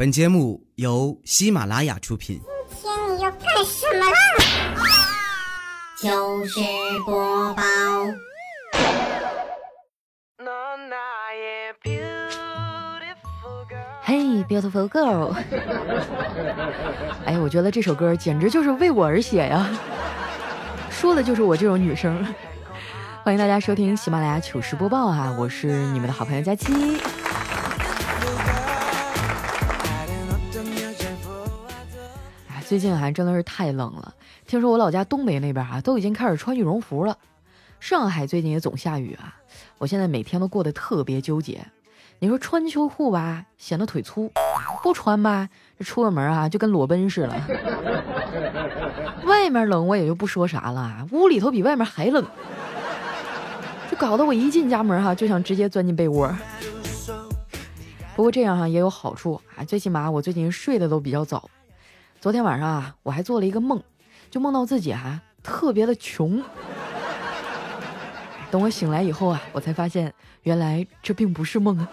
本节目由喜马拉雅出品。今天你要干什么啦？糗事播报。Hey，beautiful girl。哎，我觉得这首歌简直就是为我而写呀，说的就是我这种女生。欢迎大家收听喜马拉雅糗事播报啊，我是你们的好朋友佳期。最近还真的是太冷了，听说我老家东北那边啊都已经开始穿羽绒服了。上海最近也总下雨啊，我现在每天都过得特别纠结。你说穿秋裤吧，显得腿粗；不穿吧，这出个门啊就跟裸奔似的。外面冷我也就不说啥了，屋里头比外面还冷，就搞得我一进家门哈就想直接钻进被窝。不过这样哈也有好处啊，最起码我最近睡得都比较早。昨天晚上啊，我还做了一个梦，就梦到自己啊特别的穷。等我醒来以后啊，我才发现原来这并不是梦啊。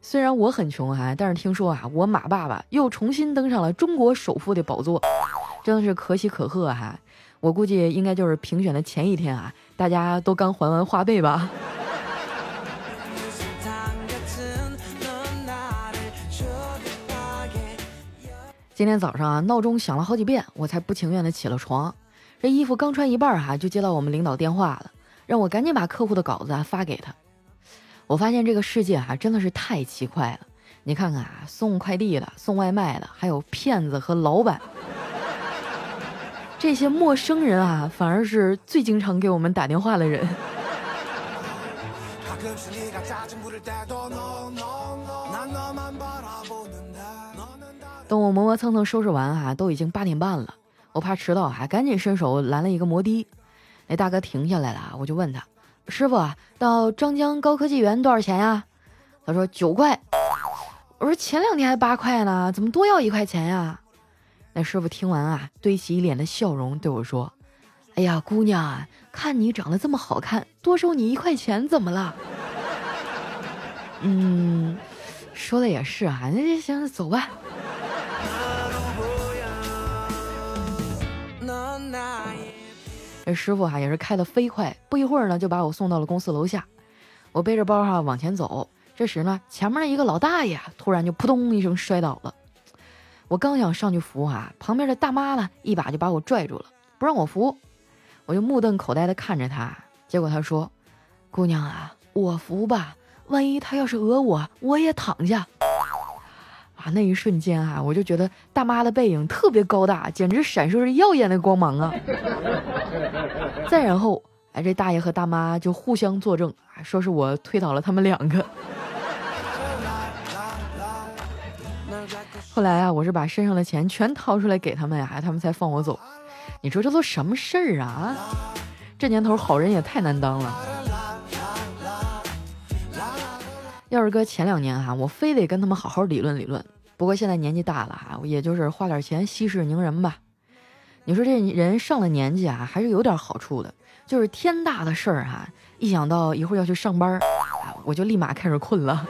虽然我很穷哈，但是听说啊，我马爸爸又重新登上了中国首富的宝座，真的是可喜可贺哈。我估计应该就是评选的前一天啊，大家都刚还完花呗吧。今天早上啊，闹钟响了好几遍，我才不情愿的起了床。这衣服刚穿一半哈，就接到我们领导电话了，让我赶紧把客户的稿子啊发给他。我发现这个世界啊，真的是太奇怪了。你看看啊，送快递的、送外卖的，还有骗子和老板，这些陌生人啊，反而是最经常给我们打电话的人。等我磨磨蹭蹭收拾完哈，都已经八点半了。我怕迟到哈，赶紧伸手拦了一个摩的。那大哥停下来了，我就问他：“师傅，到张江高科技园多少钱呀？”他说：“九块。”我说：“前两天还八块呢，怎么多要一块钱呀？”那师傅听完啊，堆起一脸的笑容对我说：“哎呀，姑娘啊，看你长得这么好看，多收你一块钱怎么了？”嗯，说的也是啊，那行，走吧。这师傅哈也是开的飞快，不一会儿呢就把我送到了公司楼下。我背着包哈往前走，这时呢前面的一个老大爷突然就扑通一声摔倒了。我刚想上去扶哈，旁边的大妈呢一把就把我拽住了，不让我扶。我就目瞪口呆的看着他，结果他说：“姑娘啊，我扶吧，万一他要是讹我，我也躺下。”啊，那一瞬间啊，我就觉得大妈的背影特别高大，简直闪烁着耀眼的光芒啊！再然后，哎，这大爷和大妈就互相作证，说是我推倒了他们两个。后来啊，我是把身上的钱全掏出来给他们呀，他们才放我走。你说这都什么事儿啊？这年头好人也太难当了。要是搁前两年哈，我非得跟他们好好理论理论。不过现在年纪大了哈，也就是花点钱息事宁人吧。你说这人上了年纪啊，还是有点好处的，就是天大的事儿哈，一想到一会儿要去上班，我就立马开始困了。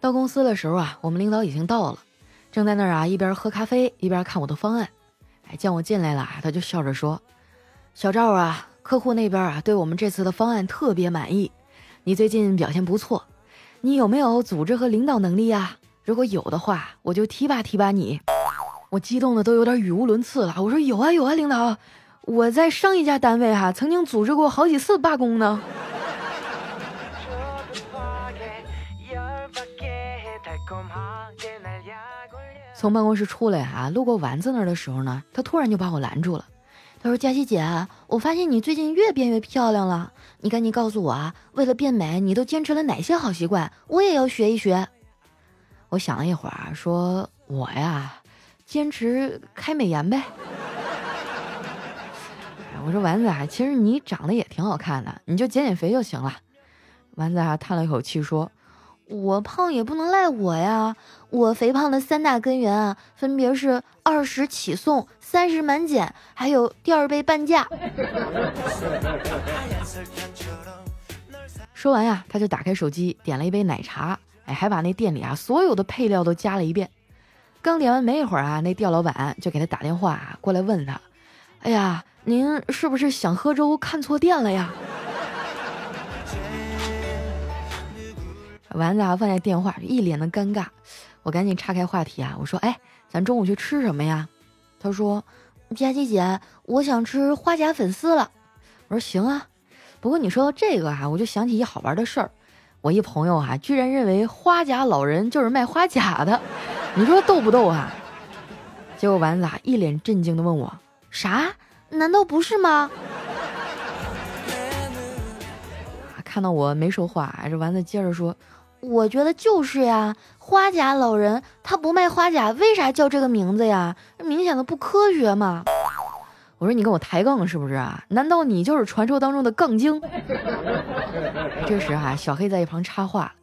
到公司的时候啊，我们领导已经到了，正在那儿啊一边喝咖啡一边看我的方案。哎，见我进来了，他就笑着说：“小赵啊。”客户那边啊，对我们这次的方案特别满意。你最近表现不错，你有没有组织和领导能力呀？如果有的话，我就提拔提拔你。我激动的都有点语无伦次了。我说有啊有啊，领导，我在上一家单位哈，曾经组织过好几次罢工呢。从办公室出来哈，路过丸子那儿的时候呢，他突然就把我拦住了。他说：“佳琪姐，我发现你最近越变越漂亮了，你赶紧告诉我啊！为了变美，你都坚持了哪些好习惯？我也要学一学。”我想了一会儿，说：“我呀，坚持开美颜呗。”我说：“丸子啊，其实你长得也挺好看的，你就减减肥就行了。”丸子啊叹了一口气说：“我胖也不能赖我呀，我肥胖的三大根源啊，分别是二十起送、三十满减，还有第二杯半价。说完呀，他就打开手机，点了一杯奶茶，哎，还把那店里啊所有的配料都加了一遍。刚点完没一会儿啊，那店老板就给他打电话过来问他：“哎呀，您是不是想喝粥看错店了呀？”丸子啊放下电话，一脸的尴尬。我赶紧岔开话题啊，我说：“哎，咱中午去吃什么呀？”他说：“佳琪姐，我想吃花甲粉丝了。”我说：“行啊。”不过你说到这个啊，我就想起一好玩的事儿。我一朋友啊，居然认为花甲老人就是卖花甲的，你说逗不逗啊？结果丸子啊一脸震惊的问我：“啥？难道不是吗？”看到我没说话，这丸子接着说：“我觉得就是呀，花甲老人他不卖花甲，为啥叫这个名字呀？明显的不科学嘛。”我说你跟我抬杠是不是啊？难道你就是传说当中的杠精？这时啊，小黑在一旁插话：“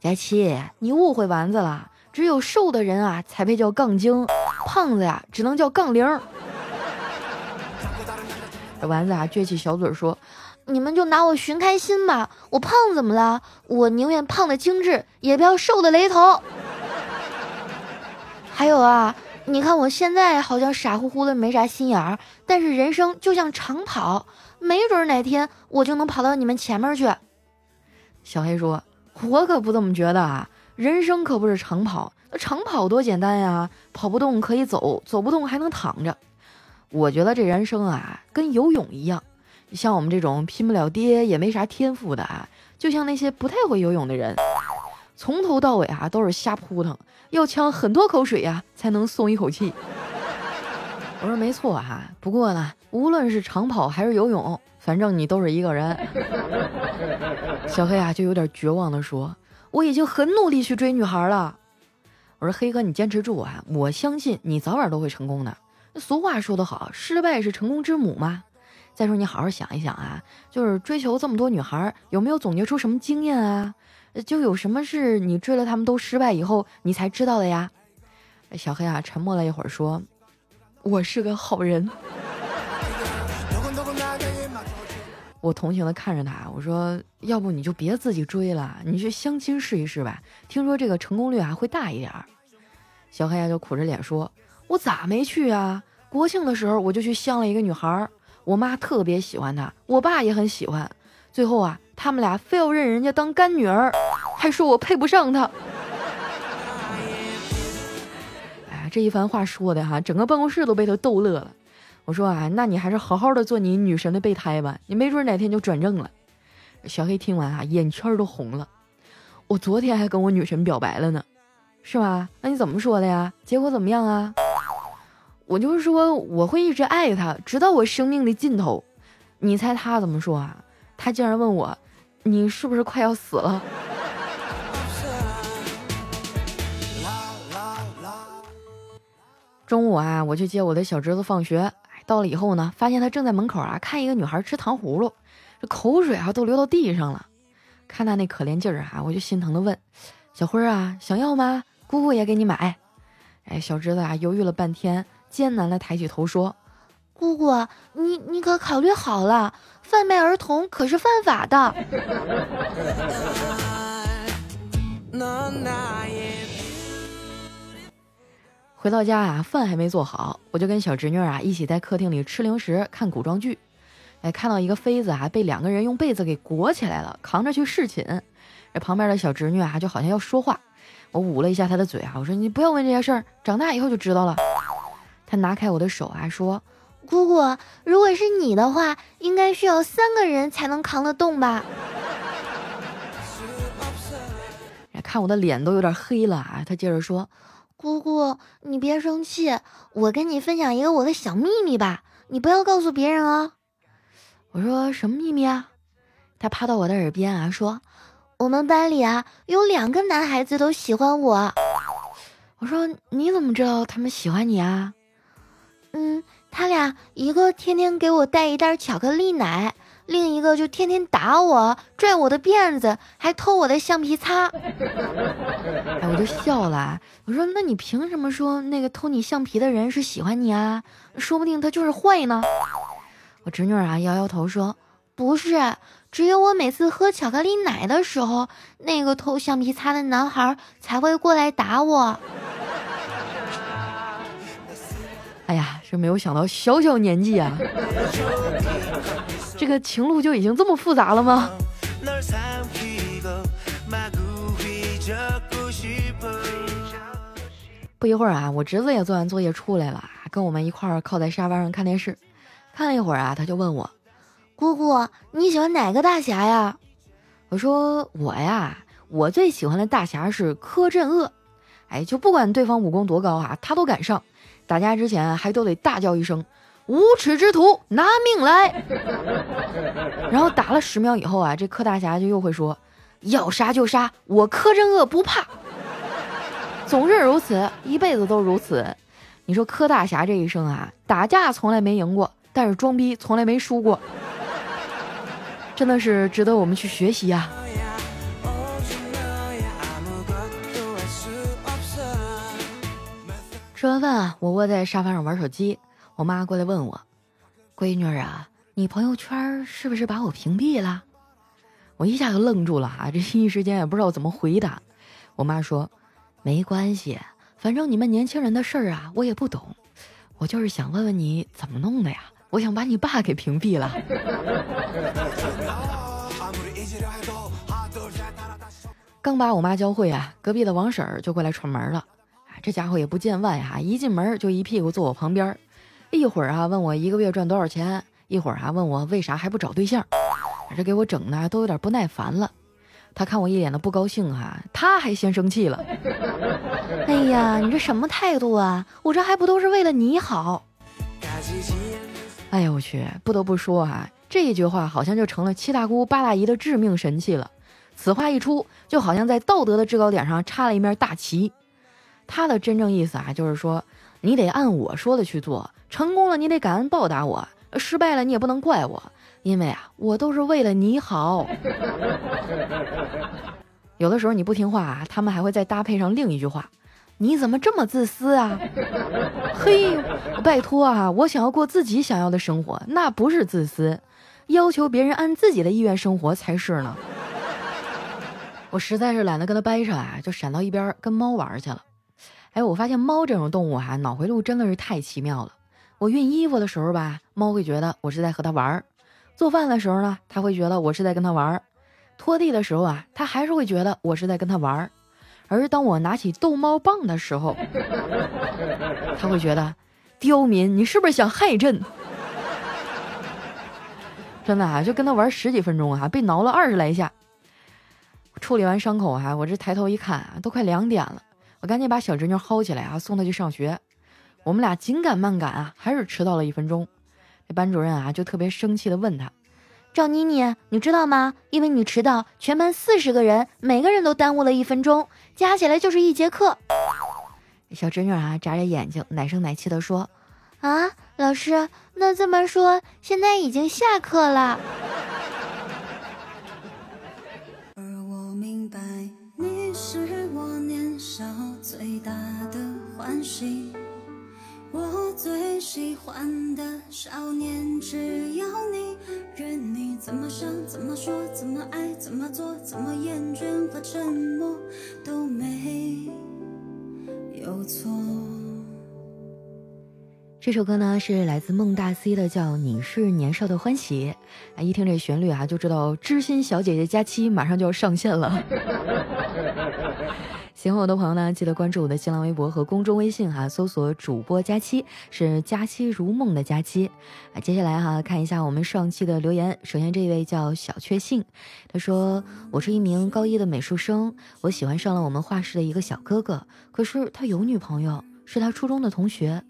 佳琪，你误会丸子了，只有瘦的人啊才配叫杠精，胖子呀只能叫杠铃。”丸子啊撅起小嘴说：“你们就拿我寻开心吧，我胖怎么了？我宁愿胖的精致，也不要瘦的雷头。还有啊。”你看我现在好像傻乎乎的没啥心眼儿，但是人生就像长跑，没准哪天我就能跑到你们前面去。小黑说：“我可不这么觉得啊，人生可不是长跑，那长跑多简单呀，跑不动可以走，走不动还能躺着。我觉得这人生啊，跟游泳一样，像我们这种拼不了爹也没啥天赋的啊，就像那些不太会游泳的人。”从头到尾啊都是瞎扑腾，要呛很多口水呀才能松一口气。我说没错哈，不过呢，无论是长跑还是游泳，反正你都是一个人。小黑啊就有点绝望的说：“我已经很努力去追女孩了。”我说：“黑哥，你坚持住啊，我相信你早晚都会成功的。俗话说得好，失败是成功之母嘛。再说你好好想一想啊，就是追求这么多女孩，有没有总结出什么经验啊？”就有什么是你追了他们都失败以后你才知道的呀？小黑啊，沉默了一会儿说：“我是个好人。”我同情的看着他，我说：“要不你就别自己追了，你去相亲试一试吧，听说这个成功率啊会大一点。”小黑啊就苦着脸说：“我咋没去啊？国庆的时候我就去相了一个女孩，我妈特别喜欢她，我爸也很喜欢，最后啊。”他们俩非要认人家当干女儿，还说我配不上她。哎呀，这一番话说的哈，整个办公室都被他逗乐了。我说啊，那你还是好好的做你女神的备胎吧，你没准哪天就转正了。小黑听完啊，眼圈都红了。我昨天还跟我女神表白了呢，是吧？那你怎么说的呀？结果怎么样啊？我就是说我会一直爱他，直到我生命的尽头。你猜他怎么说啊？他竟然问我。你是不是快要死了？中午啊，我去接我的小侄子放学。到了以后呢，发现他正在门口啊看一个女孩吃糖葫芦，这口水啊都流到地上了。看他那可怜劲儿啊，我就心疼的问：“小辉啊，想要吗？姑姑也给你买。”哎，小侄子啊犹豫了半天，艰难的抬起头说。姑姑，你你可考虑好了，贩卖儿童可是犯法的。回到家啊，饭还没做好，我就跟小侄女啊一起在客厅里吃零食、看古装剧。哎，看到一个妃子啊被两个人用被子给裹起来了，扛着去侍寝。这旁边的小侄女啊就好像要说话，我捂了一下她的嘴啊，我说你不要问这些事儿，长大以后就知道了。他拿开我的手啊说。姑姑，如果是你的话，应该需要三个人才能扛得动吧？看我的脸都有点黑了啊！他接着说：“姑姑，你别生气，我跟你分享一个我的小秘密吧，你不要告诉别人啊。”我说：“什么秘密啊？”他趴到我的耳边啊说：“我们班里啊有两个男孩子都喜欢我。”我说：“你怎么知道他们喜欢你啊？”嗯。他俩一个天天给我带一袋巧克力奶，另一个就天天打我，拽我的辫子，还偷我的橡皮擦。哎，我就笑了。我说，那你凭什么说那个偷你橡皮的人是喜欢你啊？说不定他就是坏呢。我侄女啊摇摇头说，不是，只有我每次喝巧克力奶的时候，那个偷橡皮擦的男孩才会过来打我。真，没有想到小小年纪啊，这个情路就已经这么复杂了吗？不一会儿啊，我侄子也做完作业出来了，跟我们一块儿靠在沙发上看电视。看了一会儿啊，他就问我：“姑姑，你喜欢哪个大侠呀？”我说：“我呀，我最喜欢的大侠是柯镇恶。哎，就不管对方武功多高啊，他都敢上。”打架之前还都得大叫一声“无耻之徒，拿命来！” 然后打了十秒以后啊，这柯大侠就又会说：“要杀就杀，我柯镇恶不怕。”总是如此，一辈子都如此。你说柯大侠这一生啊，打架从来没赢过，但是装逼从来没输过，真的是值得我们去学习呀。吃完饭啊，我窝在沙发上玩手机。我妈过来问我：“闺女啊，你朋友圈是不是把我屏蔽了？”我一下就愣住了啊，这一时间也不知道怎么回答。我妈说：“没关系，反正你们年轻人的事儿啊，我也不懂。我就是想问问你怎么弄的呀？我想把你爸给屏蔽了。”刚把我妈教会啊，隔壁的王婶儿就过来串门了。这家伙也不见外哈，一进门就一屁股坐我旁边，一会儿啊问我一个月赚多少钱，一会儿啊问我为啥还不找对象，这给我整的都有点不耐烦了。他看我一脸的不高兴哈，他还先生气了。哎呀，你这什么态度啊？我这还不都是为了你好？哎呀，我去，不得不说哈，这一句话好像就成了七大姑八大姨的致命神器了。此话一出，就好像在道德的制高点上插了一面大旗。他的真正意思啊，就是说你得按我说的去做，成功了你得感恩报答我，失败了你也不能怪我，因为啊，我都是为了你好。有的时候你不听话啊，他们还会再搭配上另一句话：你怎么这么自私啊？嘿，拜托啊，我想要过自己想要的生活，那不是自私，要求别人按自己的意愿生活才是呢。我实在是懒得跟他掰扯啊，就闪到一边跟猫玩去了。哎，我发现猫这种动物哈，脑回路真的是太奇妙了。我熨衣服的时候吧，猫会觉得我是在和它玩儿；做饭的时候呢，它会觉得我是在跟它玩儿；拖地的时候啊，它还是会觉得我是在跟它玩儿。而当我拿起逗猫棒的时候，它会觉得刁民，你是不是想害朕？真的啊，就跟它玩十几分钟啊，被挠了二十来下。处理完伤口哈，我这抬头一看啊，都快两点了。赶紧把小侄女薅起来啊，送她去上学。我们俩紧赶慢赶啊，还是迟到了一分钟。这班主任啊，就特别生气的问他：“赵妮妮，你知道吗？因为你迟到，全班四十个人，每个人都耽误了一分钟，加起来就是一节课。”小侄女啊，眨着眼睛，奶声奶气的说：“啊，老师，那这么说，现在已经下课了。”大的欢喜我最喜欢的少年，只有你，任你怎么想、怎么说、怎么爱、怎么做、怎么厌倦和沉默，都没有错。这首歌呢是来自孟大 C 的，叫《你是年少的欢喜》啊，一听这旋律啊，就知道知心小姐姐佳期马上就要上线了。喜欢我的朋友呢，记得关注我的新浪微博和公众微信哈，搜索主播佳期，是佳期如梦的佳期。啊，接下来哈，看一下我们上期的留言。首先这一位叫小确幸，他说我是一名高一的美术生，我喜欢上了我们画室的一个小哥哥，可是他有女朋友，是他初中的同学。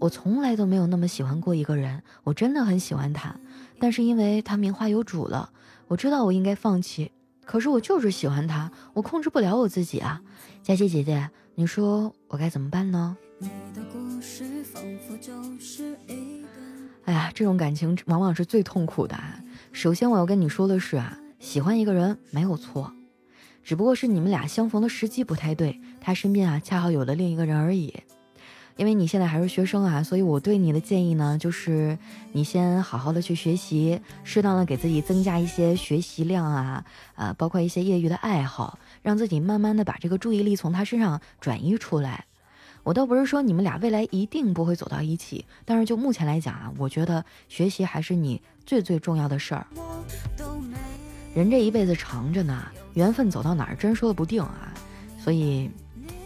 我从来都没有那么喜欢过一个人，我真的很喜欢他，但是因为他名花有主了，我知道我应该放弃。可是我就是喜欢他，我控制不了我自己啊！佳琪姐姐，你说我该怎么办呢？哎呀，这种感情往往是最痛苦的。首先我要跟你说的是啊，喜欢一个人没有错，只不过是你们俩相逢的时机不太对，他身边啊恰好有了另一个人而已。因为你现在还是学生啊，所以我对你的建议呢，就是你先好好的去学习，适当的给自己增加一些学习量啊，呃，包括一些业余的爱好，让自己慢慢的把这个注意力从他身上转移出来。我倒不是说你们俩未来一定不会走到一起，但是就目前来讲啊，我觉得学习还是你最最重要的事儿。人这一辈子长着呢，缘分走到哪儿真说的不定啊，所以。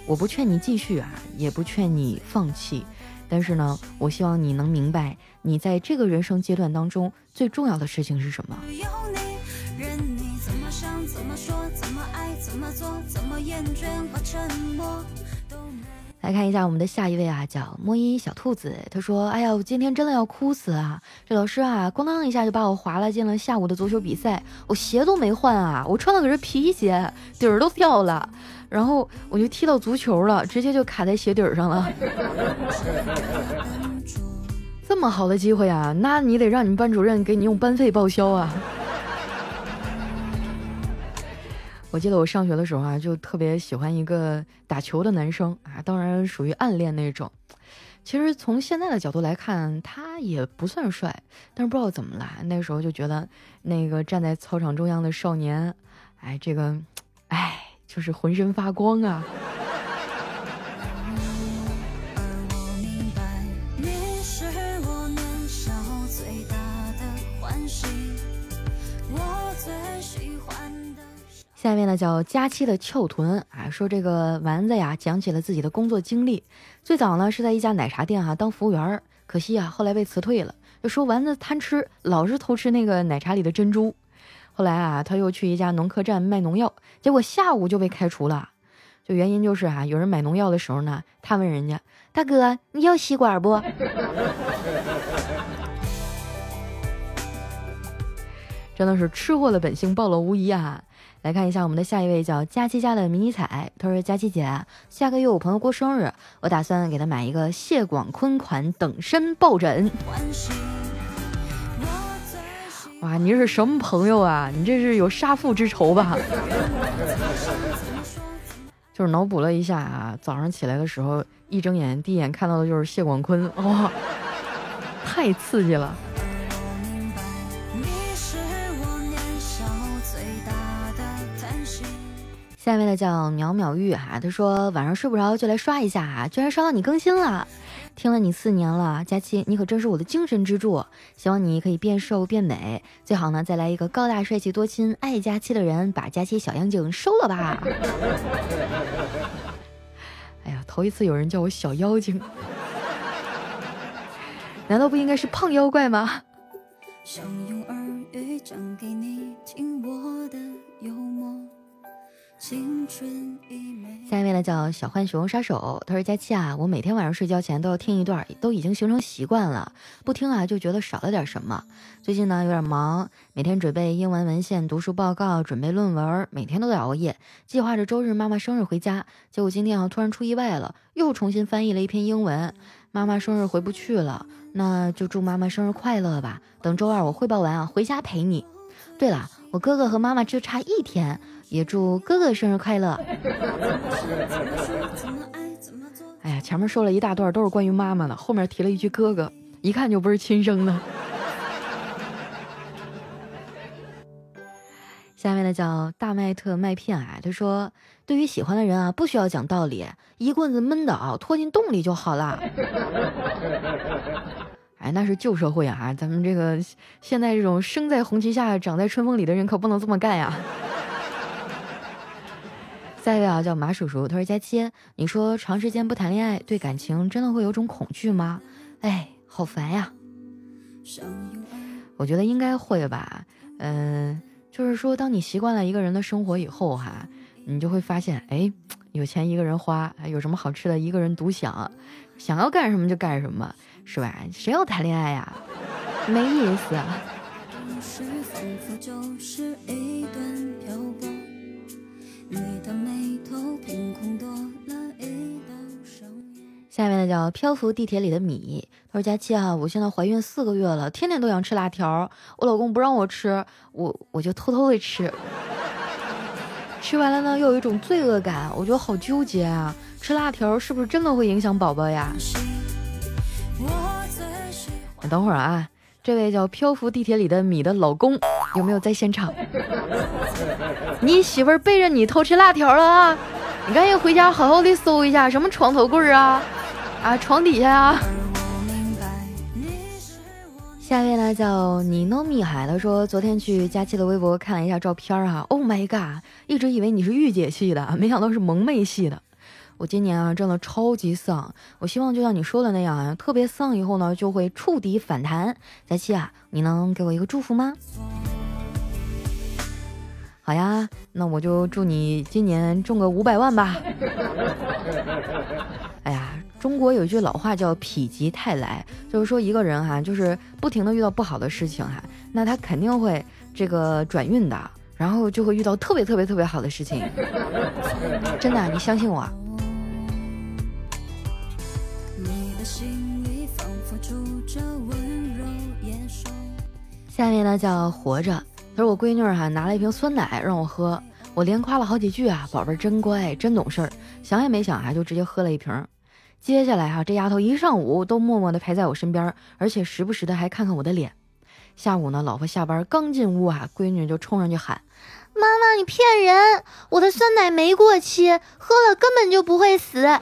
我不劝你继续啊，也不劝你放弃，但是呢，我希望你能明白，你在这个人生阶段当中最重要的事情是什么。来看一下我们的下一位啊，叫摸一小兔子。他说：“哎呀，我今天真的要哭死啊！这老师啊，咣当一下就把我划拉进了下午的足球比赛，我鞋都没换啊，我穿的可是皮鞋，底儿都掉了。然后我就踢到足球了，直接就卡在鞋底儿上了。这么好的机会啊，那你得让你们班主任给你用班费报销啊！”我记得我上学的时候啊，就特别喜欢一个打球的男生啊，当然属于暗恋那种。其实从现在的角度来看，他也不算帅，但是不知道怎么了，那时候就觉得那个站在操场中央的少年，哎，这个，哎，就是浑身发光啊。最喜欢下面呢叫佳期的翘臀啊，说这个丸子呀讲起了自己的工作经历。最早呢是在一家奶茶店哈当服务员，可惜啊后来被辞退了。就说丸子贪吃，老是偷吃那个奶茶里的珍珠。后来啊他又去一家农科站卖农药，结果下午就被开除了。就原因就是啊有人买农药的时候呢，他问人家大哥你要吸管不？真的是吃货的本性暴露无遗啊！来看一下我们的下一位，叫佳期家的迷你彩。他说：“佳期姐，下个月我朋友过生日，我打算给他买一个谢广坤款等身抱枕。”哇，你这是什么朋友啊？你这是有杀父之仇吧？就是脑补了一下啊，早上起来的时候一睁眼，第一眼看到的就是谢广坤，哇，太刺激了。下面的叫淼淼玉哈，他说晚上睡不着就来刷一下哈，居然刷到你更新了，听了你四年了，佳期你可真是我的精神支柱，希望你可以变瘦变美，最好呢再来一个高大帅气多金爱佳期的人，把佳期小妖精收了吧。哎呀，头一次有人叫我小妖精，难道不应该是胖妖怪吗？想用耳语讲给你听我的。下一位呢叫小浣熊杀手，他说：“佳期啊，我每天晚上睡觉前都要听一段，都已经形成习惯了，不听啊就觉得少了点什么。最近呢有点忙，每天准备英文文献、读书报告、准备论文，每天都在熬夜。计划着周日妈妈生日回家，结果今天啊突然出意外了，又重新翻译了一篇英文。妈妈生日回不去了，那就祝妈妈生日快乐吧。等周二我汇报完啊，回家陪你。对了，我哥哥和妈妈就差一天。”也祝哥哥生日快乐。哎呀，前面说了一大段都是关于妈妈的，后面提了一句哥哥，一看就不是亲生的。下面的叫大麦特麦片啊，他说：“对于喜欢的人啊，不需要讲道理，一棍子闷倒，拖进洞里就好了。”哎，那是旧社会啊，咱们这个现在这种生在红旗下，长在春风里的人可不能这么干呀。下一位啊，叫马叔叔，他说：“佳期，你说长时间不谈恋爱，对感情真的会有种恐惧吗？哎，好烦呀。我觉得应该会吧。嗯，就是说，当你习惯了一个人的生活以后，哈，你就会发现，哎，有钱一个人花，有什么好吃的一个人独享，想要干什么就干什么，是吧？谁要谈恋爱呀？没意思。”下面呢叫漂浮地铁里的米，他说佳期啊，我现在怀孕四个月了，天天都想吃辣条，我老公不让我吃，我我就偷偷的吃，吃完了呢又有一种罪恶感，我觉得好纠结啊，吃辣条是不是真的会影响宝宝呀？等会儿啊，这位叫漂浮地铁里的米的老公有没有在现场？你媳妇儿背着你偷吃辣条了啊？你赶紧回家好好的搜一下，什么床头柜啊？啊，床底下啊。下一位呢叫你诺米海，的说昨天去佳期的微博看了一下照片哈，Oh my god，一直以为你是御姐系的，没想到是萌妹系的。我今年啊真的超级丧，我希望就像你说的那样啊，特别丧以后呢就会触底反弹。佳期啊，你能给我一个祝福吗？好呀，那我就祝你今年中个五百万吧。哎呀。中国有一句老话叫“否极泰来”，就是说一个人哈，就是不停的遇到不好的事情哈，那他肯定会这个转运的，然后就会遇到特别特别特别好的事情。真的，你相信我。下面呢叫活着，他说我闺女哈拿了一瓶酸奶让我喝，我连夸了好几句啊，宝贝儿真乖，真懂事儿，想也没想啊就直接喝了一瓶。接下来哈，这丫头一上午都默默地陪在我身边，而且时不时的还看看我的脸。下午呢，老婆下班刚进屋啊，闺女就冲上去喊：“妈妈，你骗人！我的酸奶没过期，喝了根本就不会死。”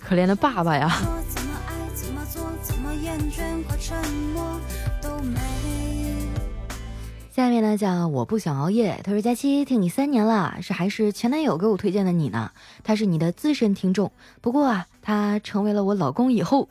可怜的爸爸呀！厌倦和沉默都没下面呢叫我不想熬夜。他说：“佳期听你三年了，是还是前男友给我推荐的你呢？他是你的资深听众，不过啊，他成为了我老公以后，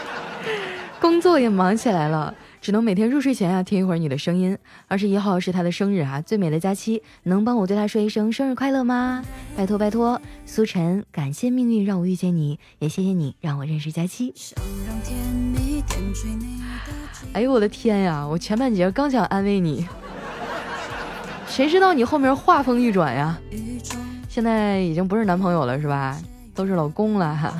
工作也忙起来了，只能每天入睡前啊听一会儿你的声音。二十一号是他的生日啊，最美的假期，能帮我对他说一声生日快乐吗？拜托拜托，苏晨，感谢命运让我遇见你，也谢谢你让我认识佳期。”哎呦我的天呀！我前半截刚想安慰你，谁知道你后面话锋一转呀？现在已经不是男朋友了是吧？都是老公了哈。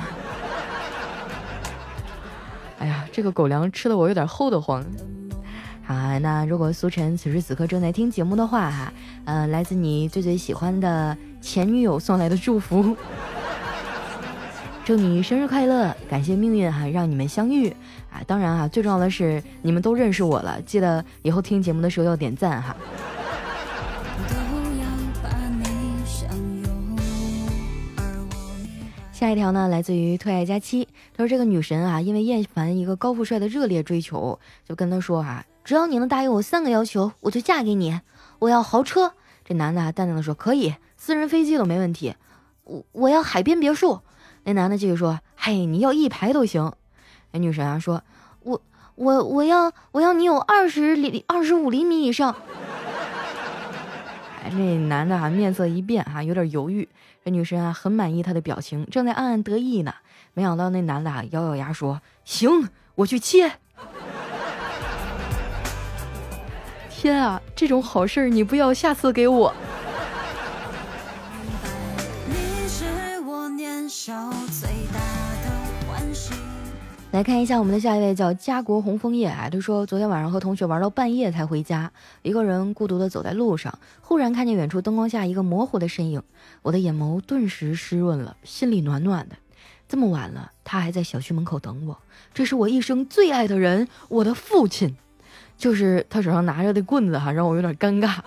这个狗粮吃的我有点齁得慌。好，那如果苏晨此时此刻正在听节目的话哈，呃，来自你最最喜欢的前女友送来的祝福。祝你生日快乐！感谢命运哈，让你们相遇啊！当然啊，最重要的是你们都认识我了，记得以后听节目的时候要点赞哈。下一条呢，来自于特爱佳期，他说这个女神啊，因为厌烦一个高富帅的热烈追求，就跟他说啊，只要你能答应我三个要求，我就嫁给你。我要豪车，这男的啊淡定的说可以，私人飞机都没问题。我我要海边别墅。那男的继续说：“嘿，你要一排都行。”那女神啊说：“我我我要我要你有二十厘二十五厘米以上。”这，男的啊面色一变哈，有点犹豫。这女生啊很满意他的表情，正在暗暗得意呢。没想到那男的啊咬咬牙说：“行，我去切。”天啊，这种好事你不要下次给我。来看一下我们的下一位，叫家国红枫叶啊。他说，昨天晚上和同学玩到半夜才回家，一个人孤独的走在路上，忽然看见远处灯光下一个模糊的身影，我的眼眸顿时湿润了，心里暖暖的。这么晚了，他还在小区门口等我，这是我一生最爱的人，我的父亲。就是他手上拿着的棍子哈，让我有点尴尬。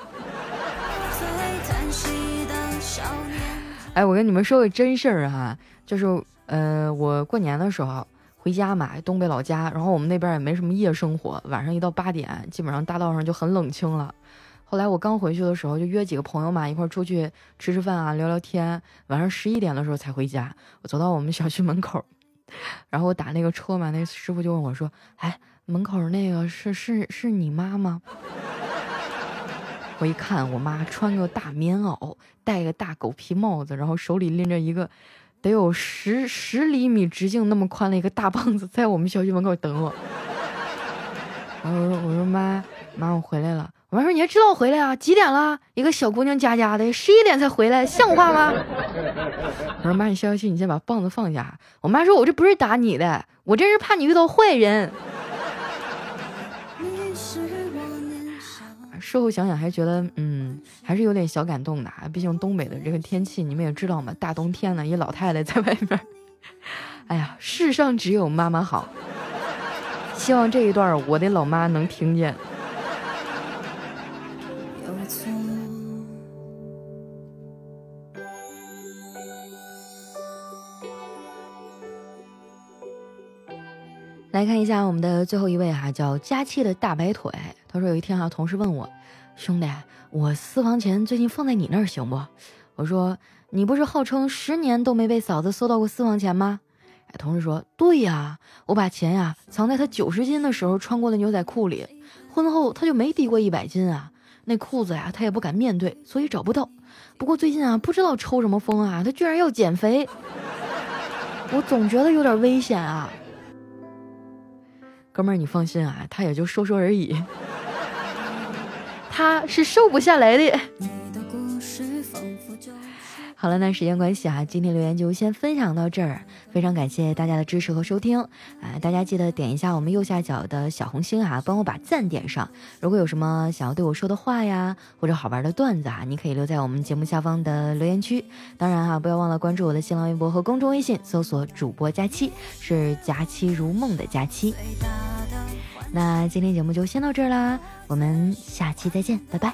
哎，我跟你们说个真事儿哈，就是呃，我过年的时候。回家嘛，东北老家，然后我们那边也没什么夜生活，晚上一到八点，基本上大道上就很冷清了。后来我刚回去的时候，就约几个朋友嘛，一块出去吃吃饭啊，聊聊天。晚上十一点的时候才回家。我走到我们小区门口，然后我打那个车嘛，那师傅就问我说：“哎，门口那个是是是你妈吗？” 我一看，我妈穿个大棉袄，戴个大狗皮帽子，然后手里拎着一个。得有十十厘米直径那么宽的一个大棒子，在我们小区门口等我。然后我说：“我说妈妈，我回来了。”我妈说你还知道我回来啊？几点了？一个小姑娘家家的，十一点才回来，像话吗？我说妈，你消消气，你先把棒子放下。我妈说，我这不是打你的，我这是怕你遇到坏人。事后想想还觉得，嗯，还是有点小感动的啊。毕竟东北的这个天气，你们也知道嘛，大冬天的，一老太太在外面，哎呀，世上只有妈妈好。希望这一段我的老妈能听见。来看一下我们的最后一位哈，叫佳期的大白腿。他说有一天哈，同事问我，兄弟，我私房钱最近放在你那儿行不？我说你不是号称十年都没被嫂子搜到过私房钱吗？同事说对呀，我把钱呀藏在他九十斤的时候穿过的牛仔裤里，婚后他就没低过一百斤啊，那裤子呀他也不敢面对，所以找不到。不过最近啊，不知道抽什么风啊，他居然要减肥，我总觉得有点危险啊。哥们儿，你放心啊，他也就说说而已，他是瘦不下来的。好了，那时间关系啊，今天留言就先分享到这儿。非常感谢大家的支持和收听啊！大家记得点一下我们右下角的小红心啊，帮我把赞点上。如果有什么想要对我说的话呀，或者好玩的段子啊，你可以留在我们节目下方的留言区。当然哈，不要忘了关注我的新浪微博和公众微信，搜索主播佳期，是佳期如梦的佳期。那今天节目就先到这儿啦，我们下期再见，拜拜。